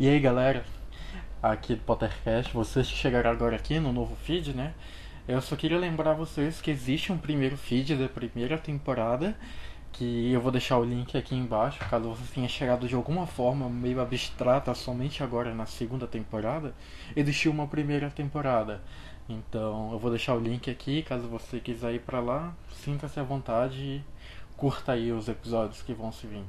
E aí galera, aqui do Pottercast, vocês que chegaram agora aqui no novo feed, né? Eu só queria lembrar vocês que existe um primeiro feed da primeira temporada, que eu vou deixar o link aqui embaixo, caso você tenha chegado de alguma forma meio abstrata somente agora na segunda temporada, existiu uma primeira temporada. Então eu vou deixar o link aqui, caso você quiser ir pra lá, sinta-se à vontade e curta aí os episódios que vão se vir.